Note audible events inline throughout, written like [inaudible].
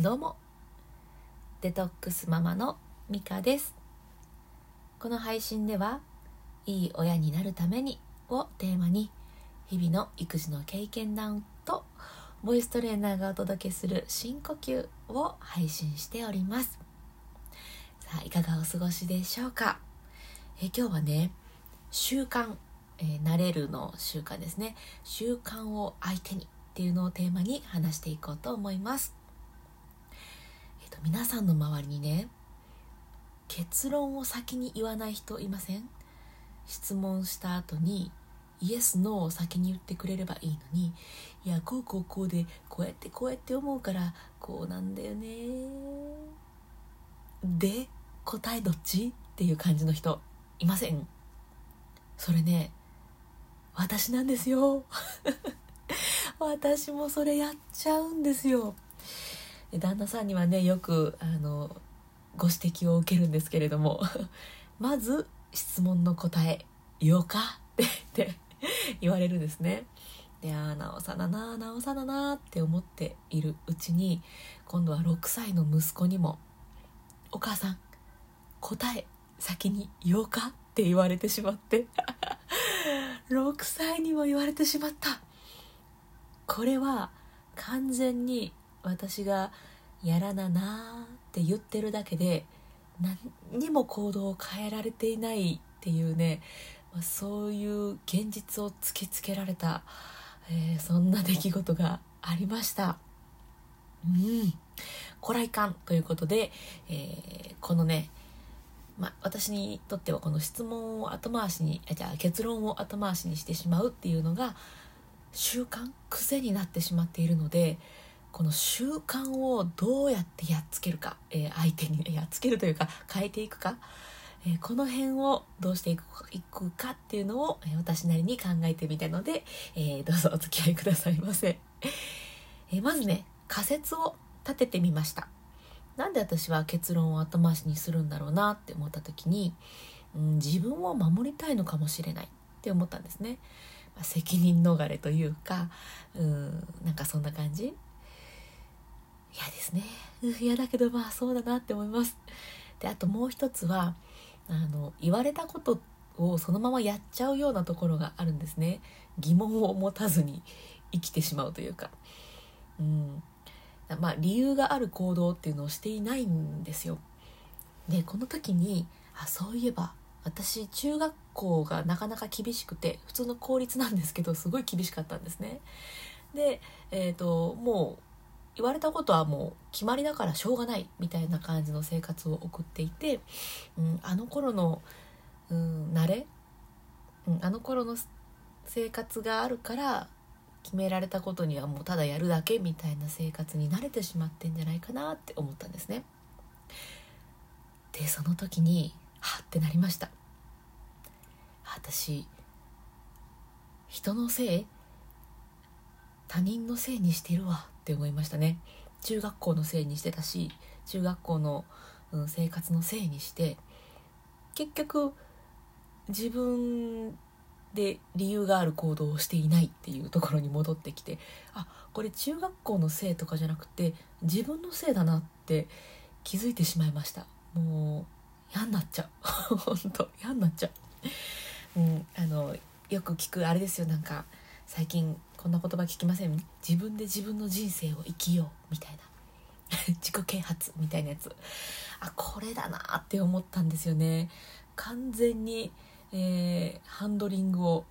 どうも。デトックスママのミカです。この配信ではいい親になるためにをテーマに日々の育児の経験談とボイストレーナーがお届けする深呼吸を配信しております。さあいかがお過ごしでしょうか？え今日はね習慣、えー、慣れるの習慣ですね。習慣を相手にっていうのをテーマに話していこうと思います。皆さんの周りにね結論を先に言わない人いません？質問した後にイエス・ノーを先に言ってくれればいいのにいやこうこうこうでこうやってこうやって思うからこうなんだよね。で答えどっち？っていう感じの人いません？それね私なんですよ。[laughs] 私もそれやっちゃうんですよ。で旦那さんにはねよくあのご指摘を受けるんですけれども [laughs] まず質問の答え「言おうか?」って言われるんですね。であなおさだななおさだなって思っているうちに今度は6歳の息子にも「お母さん答え先に言おうか?」って言われてしまって [laughs] 6歳にも言われてしまったこれは完全に私がやらななって言ってるだけで何にも行動を変えられていないっていうねそういう現実を突きつけられた、えー、そんな出来事がありました。うん。古来館ということで、えー、このね、ま、私にとってはこの質問を後回しにじゃあ結論を後回しにしてしまうっていうのが習慣癖になってしまっているのでこの習慣をどうやってやっつけるか、えー、相手にやっつけるというか変えていくか、えー、この辺をどうしていくかっていうのを、えー、私なりに考えてみたので、えどうぞお付き合いくださいませ、えまずね仮説を立ててみました。なんで私は結論を後回しにするんだろうなって思った時に、うん、自分を守りたいのかもしれないって思ったんですね、まあ、責任逃れというかうんなんかそんな感じ。[laughs] 嫌だけどまあそうだなって思います。であともう一つはあの言われたことをそのままやっちゃうようなところがあるんですね。疑問を持たずに生きてしまうというか。うん。まあ理由がある行動っていうのをしていないんですよ。でこの時にあそういえば私中学校がなかなか厳しくて普通の公立なんですけどすごい厳しかったんですね。でえっ、ー、ともう言われたことはもう決まりだからしょうがないみたいな感じの生活を送っていて、うん、あの頃の、うん、慣れ、うん、あの頃の生活があるから決められたことにはもうただやるだけみたいな生活に慣れてしまってんじゃないかなって思ったんですね。でその時にはってなりました。私人のせい？他人のせいにしてるわ。って思いましたね。中学校のせいにしてたし中学校の、うん、生活のせいにして結局自分で理由がある行動をしていないっていうところに戻ってきてあこれ中学校のせいとかじゃなくて自分のせいだなって気づいてしまいました。もう嫌になっちゃう。[laughs] 本当嫌になっちゃう、うん、あのよく聞くあれですよ。なんか最近こんな言葉聞きません？自分で自分の人生を生きようみたいな。[laughs] 自己啓発みたいなやつ。あこれだなって思ったんですよね。完全に、えー、ハンドリングを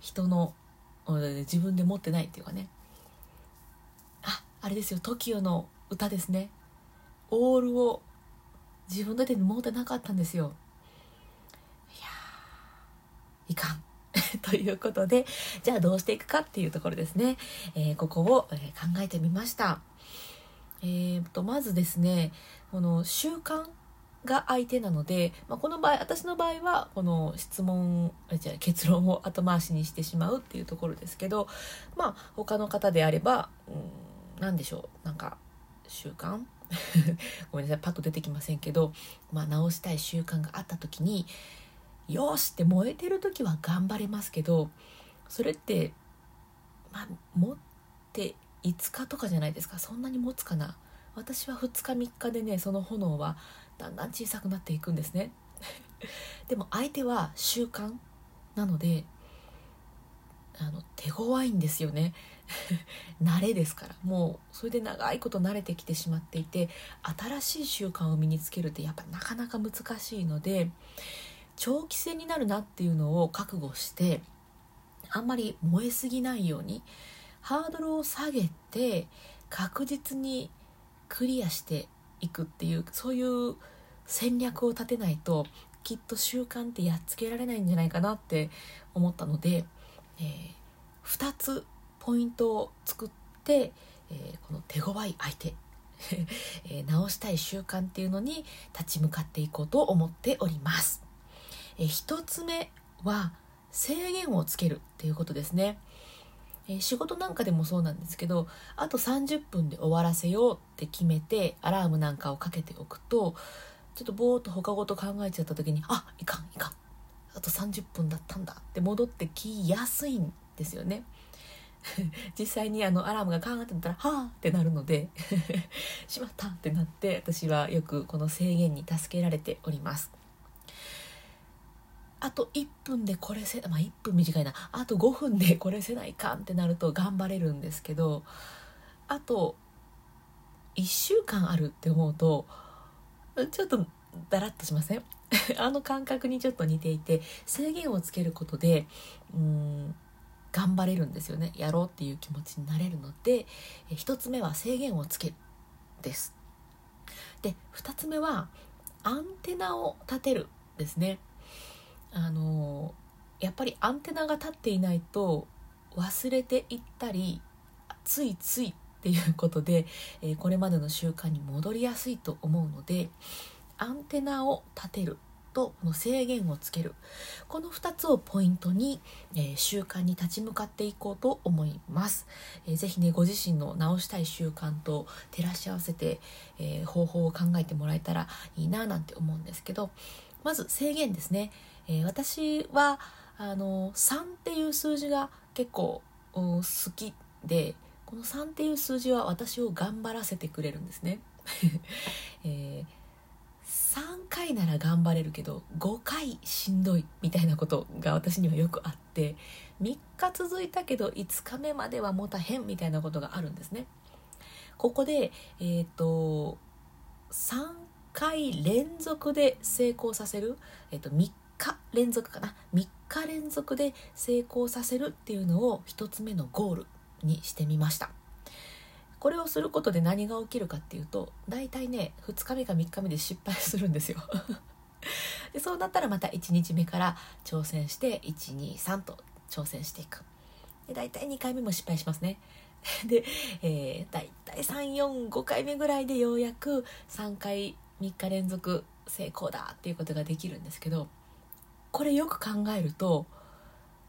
人の自分で持ってないっていうかね。ああれですよ。TOKIO の歌ですね。オールを自分の手に持ってなかったんですよ。いやいかん。[laughs] ということで、じゃあどうしていくかっていうところですね。えー、ここを、え、考えてみました。えーと、まずですね、この習慣が相手なので、まあ、この場合、私の場合は、この質問、じゃ結論を後回しにしてしまうっていうところですけど、まあ、他の方であれば、うん、何でしょう、なんか、習慣？[laughs] ごめんなさい、パッと出てきませんけど、まあ、直したい習慣があった時に、よしって燃えてる時は頑張れますけどそれってまあ持って5日とかじゃないですか。そんなに持つかな。私は2日3日でねその炎はだんだん小さくなっていくんですね。[laughs] でも相手は習慣なのであの手強いんですよね。[laughs] 慣れですから。もうそれで長いこと慣れてきてしまっていて新しい習慣を身につけるってやっぱなかなか難しいので長期戦になるなっていうのを覚悟してあんまり燃えすぎないようにハードルを下げて確実にクリアしていくっていうそういう戦略を立てないときっと習慣ってやっつけられないんじゃないかなって思ったので、えー、2つポイントを作って、えー、この手強い相手 [laughs] え直したい習慣っていうのに立ち向かっていこうと思っております。え1つ目は制限をつけるっていうことですね。え仕事なんかでもそうなんですけどあと30分で終わらせようって決めてアラームなんかをかけておくとちょっとぼーっと他ごと考えちゃった時にあいかんいかんあと30分だったんだって戻ってきやすいんですよね。[laughs] 実際にあのアラームがカーンってなったら「はあ」ってなるので [laughs] しまったってなって私はよくこの制限に助けられております。あと1分でこれせまあ1分短いな。あと5分でこれせないかんってなると頑張れるんですけどあと1週間あるって思うとちょっとだらっとしません？[laughs] あの感覚にちょっと似ていて制限をつけることでうん頑張れるんですよね。やろうっていう気持ちになれるので1つ目は制限をつけるです。で2つ目はアンテナを立てるですね。あのやっぱりアンテナが立っていないと忘れていったりついついっていうことで、えー、これまでの習慣に戻りやすいと思うのでアンテナを立てるとこの制限をつける。この2つをポイントに、えー、習慣に立ち向かっていこうと思います、えー、ぜねご自身の直したい習慣と照らし合わせて、えー、方法を考えてもらえたらいいななんて思うんですけどまず制限ですね、え私はあの3っていう数字が結構好きでこの3っていう数字は私を頑張らせてくれるんですね、[laughs] えー3回なら頑張れるけど5回しんどいみたいなことが私にはよくあって3日続いたけど5日目までは持たへんみたいなことがあるんですね。ここで、えーと、3回連続で成功させる、えーと、3日連続かな。3日連続で成功させるっていうのを1つ目のゴールにしてみました。これをすることで何が起きるかっていうと大体ね2日目か3日目で失敗するんですよ。[laughs] でそうなったらまた1日目から挑戦して123と挑戦していく。で大体2回目も失敗しますね。[laughs] で、えー、大体345回目ぐらいでようやく3回3日連続成功だっていうことができるんですけどこれよく考えると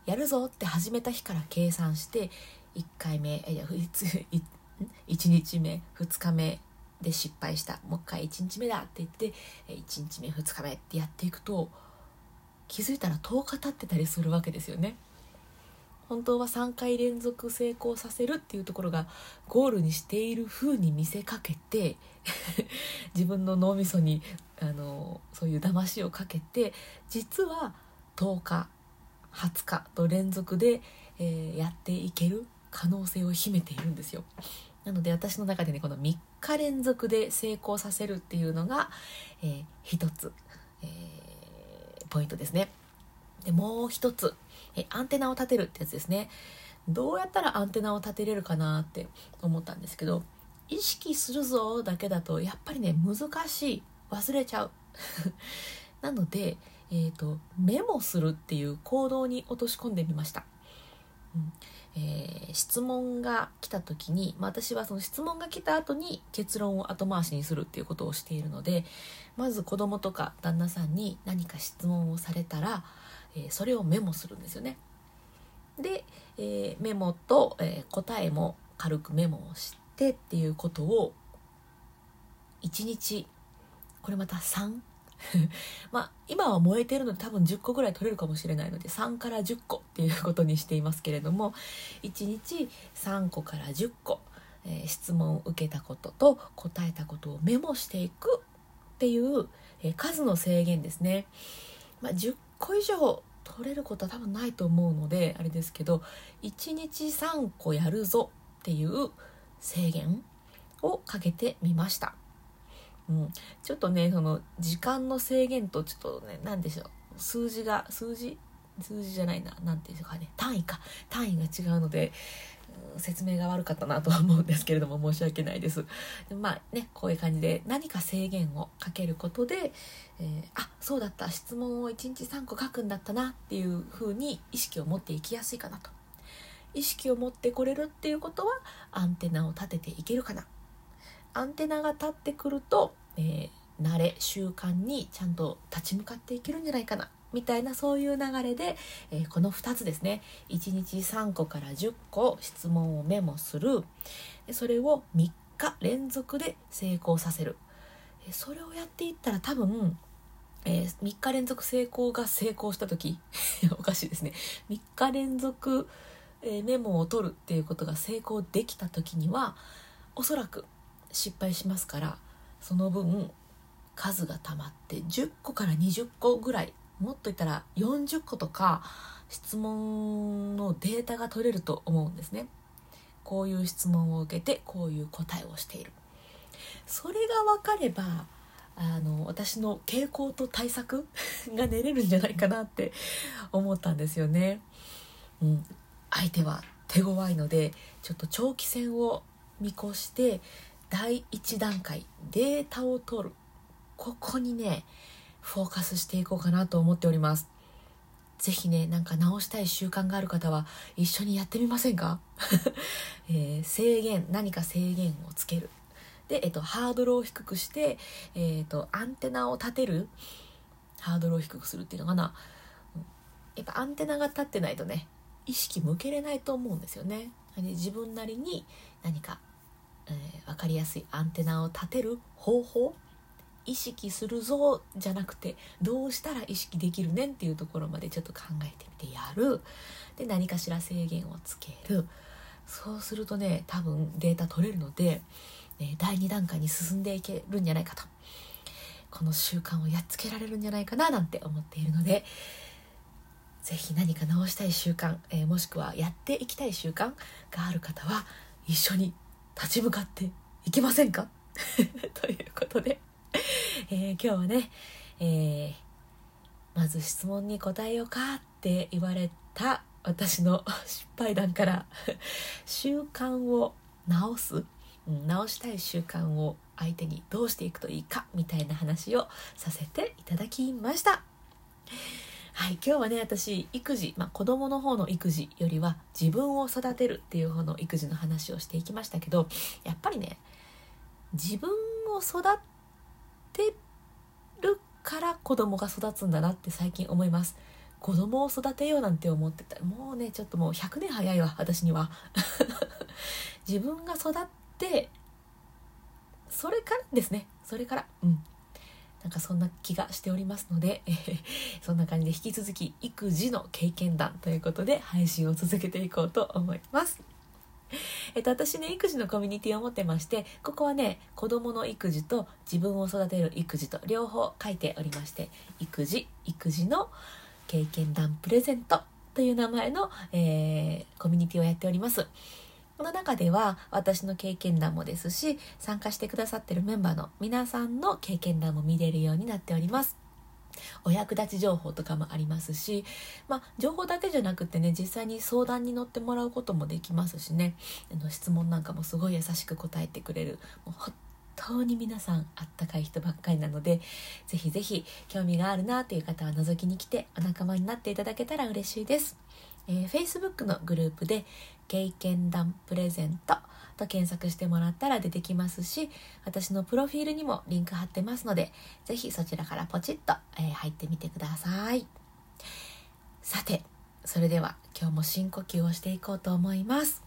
やるぞって始めた日から計算して1回目いや1日目2日目で失敗したもう一回1日目だって言って1日目2日目ってやっていくと気づいたら10日経ってたりするわけですよね。本当は3回連続成功させるっていうところがゴールにしている風に見せかけて [laughs] 自分の脳みそにあのそういう騙しをかけて実は10日20日と連続で、えー、やっていける可能性を秘めているんですよ。なので私の中でねこの3日連続で成功させるっていうのが、えー、一つ、えー、ポイントですね。でもう一つ、えアンテナを立てるってやつですね。どうやったらアンテナを立てれるかなって思ったんですけど意識するぞだけだとやっぱりね難しい。忘れちゃう。[laughs] なので、えーと、メモするっていう行動に落とし込んでみました、うん。えー、質問が来た時に、まあ、私はその質問が来た後に結論を後回しにするっていうことをしているのでまず子供とか旦那さんに何か質問をされたら、えー、それをメモするんですよね。で、えー、メモと、え答えも軽くメモをしてっていうことを1日これまた3 [laughs] まあ今は燃えてるので多分10個ぐらい取れるかもしれないので3から10個っていうことにしていますけれども1日3個から10個えー、質問を受けたことと答えたことをメモしていくっていう、えー、数の制限ですね。まあ、10個以上取れることは多分ないと思うのであれですけど1日3個やるぞっていう制限をかけてみました。うん、ちょっとねその時間の制限とちょっとね何でしょう。数字が数字？数字じゃないな。何ていうんですかね。単位か。単位が違うので説明が悪かったなとは思うんですけれども申し訳ないです。でまあねこういう感じで何か制限をかけることで、えー、あそうだった質問を1日3個書くんだったなっていう風に意識を持っていきやすいかなと。意識を持ってこれるっていうことはアンテナを立てていけるかな。アンテナが立ってくると、えー、慣れ習慣にちゃんと立ち向かっていけるんじゃないかなみたいなそういう流れで、えー、この2つですね。1日3個から10個質問をメモする。それを3日連続で成功させる。それをやっていったら多分、えー、3日連続成功が成功した時 [laughs] おかしいですね。3日連続、えー、メモを取るっていうことが成功できた時にはおそらく失敗しますからその分数がたまって10個から20個ぐらいもっと言ったら40個とか質問のデータが取れると思うんですね。こういう質問を受けてこういう答えをしている。それが分かればあの私の傾向と対策 [laughs] が練れるんじゃないかなって思ったんですよね。うん、相手は手強いのでちょっと長期戦を見越して第1段階データを取るここにねフォーカスしていこうかなと思っております。ぜひね、なんか直したい習慣がある方は一緒にやってみませんか、[laughs] えー、制限、何か制限をつける。で、えっと、ハードルを低くして、えっと、アンテナを立てる。ハードルを低くするっていうのかな。やっぱアンテナが立ってないとね、意識向けれないと思うんですよね。自分なりに何か、えー、分かりやすいアンテナを立てる方法意識するぞじゃなくてどうしたら意識できるねんっていうところまでちょっと考えてみてやる。で何かしら制限をつける。そうするとね多分データ取れるので、ね、第2段階に進んでいけるんじゃないかと。この習慣をやっつけられるんじゃないかななんて思っているので是非何か直したい習慣、えー、もしくはやっていきたい習慣がある方は一緒に立ち向かっていきませんか？[laughs] ということで。[laughs] えー、今日はね、えー、まず質問に答えようかって言われた私の失敗談から [laughs] 習慣を直す、うん、直したい習慣を相手にどうしていくといいかみたいな話をさせていただきました。はい、今日はね私育児、まあ、子供の方の育児よりは自分を育てるっていう方の育児の話をしていきましたけどやっぱりね自分を育てるから子供が育つんだなって最近思います。子供を育てようなんて思ってた。らもうねちょっともう100年早いわ私には。[laughs] 自分が育ってそれからですね。それからうん。なんかそんな気がしておりますので、えー、そんな感じで引き続き育児の経験談ということで配信を続けていこうと思います。[laughs] えっと、私ね、育児のコミュニティを持ってまして、ここはね、子供の育児と自分を育てる育児と両方書いておりまして、育児、育児の経験談プレゼントという名前の、えー、コミュニティをやっております。この中では私の経験談もですし、参加してくださってるメンバーの皆さんの経験談も見れるようになっております。お役立ち情報とかもありますし、まあ、情報だけじゃなくてね実際に相談に乗ってもらうこともできますしねあの質問なんかもすごい優しく答えてくれるもう本当に皆さんあったかい人ばっかりなのでぜひぜひ興味があるなという方は覗きに来てお仲間になっていただけたら嬉しいです。えー、Facebook のグループで経験談プレゼントと検索してもらったら出てきますし私のプロフィールにもリンク貼ってますので是非そちらからポチッと、えー、入ってみてください。さてそれでは今日も深呼吸をしていこうと思います。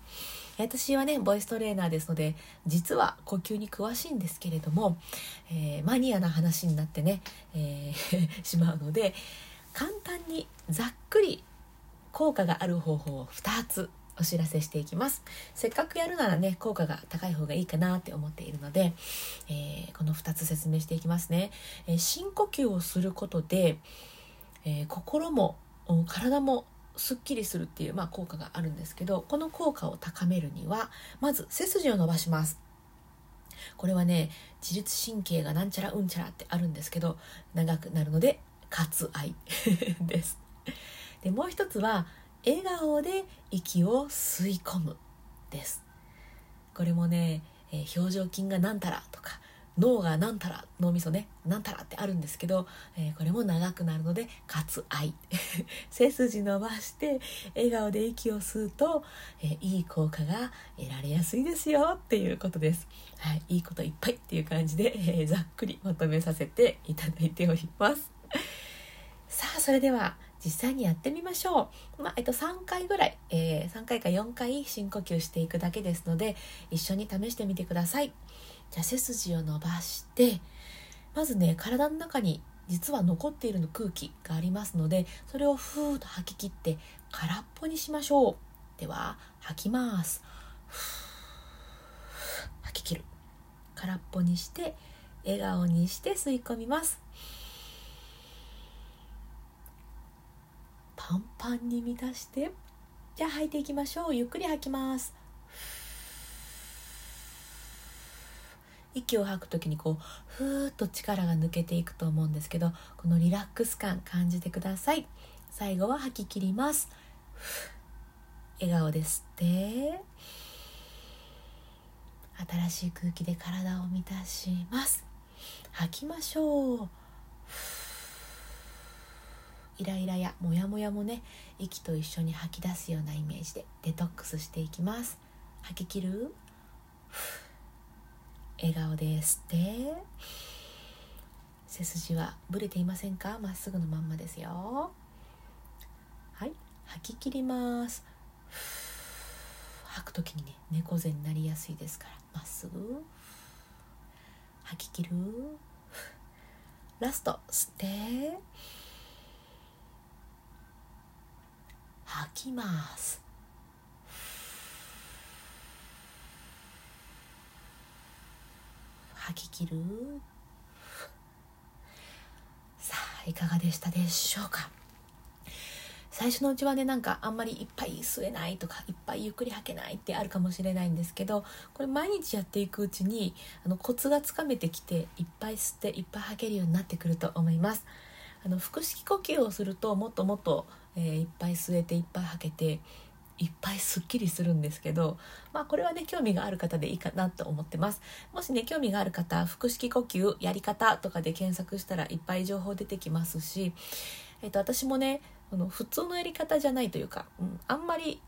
私はねボイストレーナーですので実は呼吸に詳しいんですけれども、えー、マニアな話になってね、えー、[laughs] しまうので簡単にざっくり効果がある方法を2つお知らせしていきます。せっかくやるならね効果が高い方がいいかなって思っているので、えー、この2つ説明していきますね、えー、深呼吸をすることで、えー、心も体もすっきりするっていう、まあ、効果があるんですけどこの効果を高めるにはまず背筋を伸ばします。これはね自律神経がなんちゃらうんちゃらってあるんですけど長くなるので割愛 [laughs] です。でもう一つは笑顔で息を吸い込むです。これもね、えー、表情筋がなんたらとか脳がなんたら脳みそねなんたらってあるんですけど、えー、これも長くなるので割愛。[laughs] 背筋伸ばして笑顔で息を吸うと、えー、いい効果が得られやすいですよっていうことです、はい、いいこといっぱいっていう感じで、えー、ざっくりまとめさせていただいております。さあそれでは実際にやってみましょう、まあ、えっと、3回ぐらい、え3回か4回深呼吸していくだけですので一緒に試してみてください。じゃあ背筋を伸ばしてまずね体の中に実は残っているの空気がありますのでそれをふーっと吐き切って空っぽにしましょう。では吐きます。吐き切る。空っぽにして笑顔にして吸い込みます。パンパンに満たしてじゃあ吐いていきましょう。ゆっくり吐きます。息を吐く時にこうふーっと力が抜けていくと思うんですけどこのリラックス感感じてください。最後は吐き切ります。笑顔で吸って。新しい空気で体を満たします。吐きましょう。イライラやモヤモヤもね息と一緒に吐き出すようなイメージでデトックスしていきます。吐き切る？[sighs] 笑顔で吸って。背筋はぶれていませんか？まっすぐのまんまですよ。はい。吐き切ります。吐く時にね猫背になりやすいですから。まっすぐ。吐き切る？ラスト吸って。吐きます。吐き切る。さあいかがでしたでしょうか？最初のうちはねなんかあんまりいっぱい吸えないとかいっぱいゆっくり吐けないってあるかもしれないんですけどこれ毎日やっていくうちにあのコツがつかめてきていっぱい吸っていっぱい吐けるようになってくると思います。あの腹式呼吸をするともっともっと、えー、いっぱい吸えていっぱい吐けていっぱいすっきりするんですけど、まあ、これはね興味がある方でいいかなと思ってます。もしね興味がある方腹式呼吸やり方とかで検索したらいっぱい情報出てきますし、えっと、私もねあの普通のやり方じゃないというか、うん、あんまり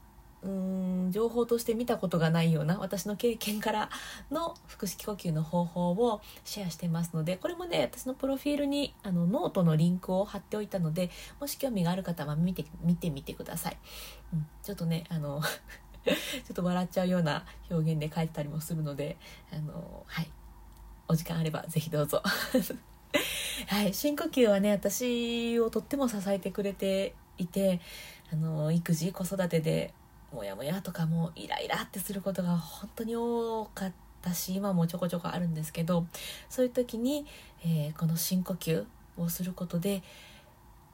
うん情報として見たことがないような私の経験からの腹式呼吸の方法をシェアしてますのでこれもね私のプロフィールにあのノートのリンクを貼っておいたのでもし興味がある方は見て見てみてください、うん、ちょっとねあの [laughs] ちょっと笑っちゃうような表現で書いてたりもするのであのはい。お時間あれば是非どうぞ。[laughs] はい、深呼吸はね私をとっても支えてくれていてあの育児子育てでモヤモヤとかもイライラってすることが本当に多かったし今もちょこちょこあるんですけどそういう時に、えー、この深呼吸をすることで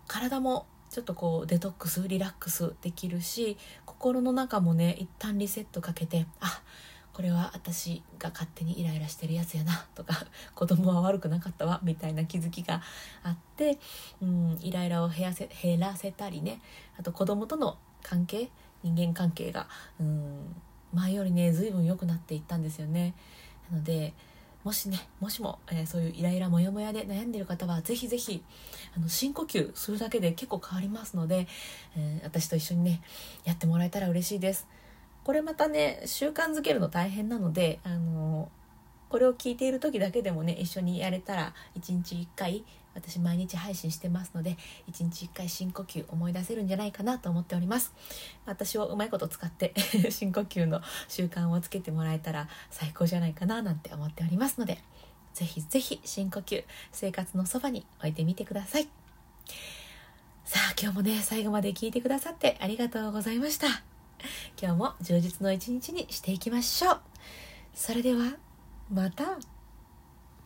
体もちょっとこうデトックスリラックスできるし心の中もね一旦リセットかけてあこれは私が勝手にイライラしてるやつやなとか [laughs] 子供は悪くなかったわみたいな気づきがあって、うん、イライラを減らせ減らせたりねあと子供との関係人間関係がうん前よりね随分良くなっていったんですよね。なのでもしねもしも、えー、そういうイライラモヤモヤで悩んでる方はぜひぜひあの深呼吸するだけで結構変わりますので、えー、私と一緒にねやってもらえたら嬉しいです。これまたね習慣づけるの大変なのであのこれを聞いている時だけでもね一緒にやれたら1日1回私毎日配信してますので1日1回深呼吸思い出せるんじゃないかなと思っております。私をうまいこと使って [laughs] 深呼吸の習慣をつけてもらえたら最高じゃないかななんて思っておりますのでぜひぜひ深呼吸生活のそばに置いてみてください。さあ今日もね最後まで聞いてくださってありがとうございました。今日も充実の一日にしていきましょう。それではまた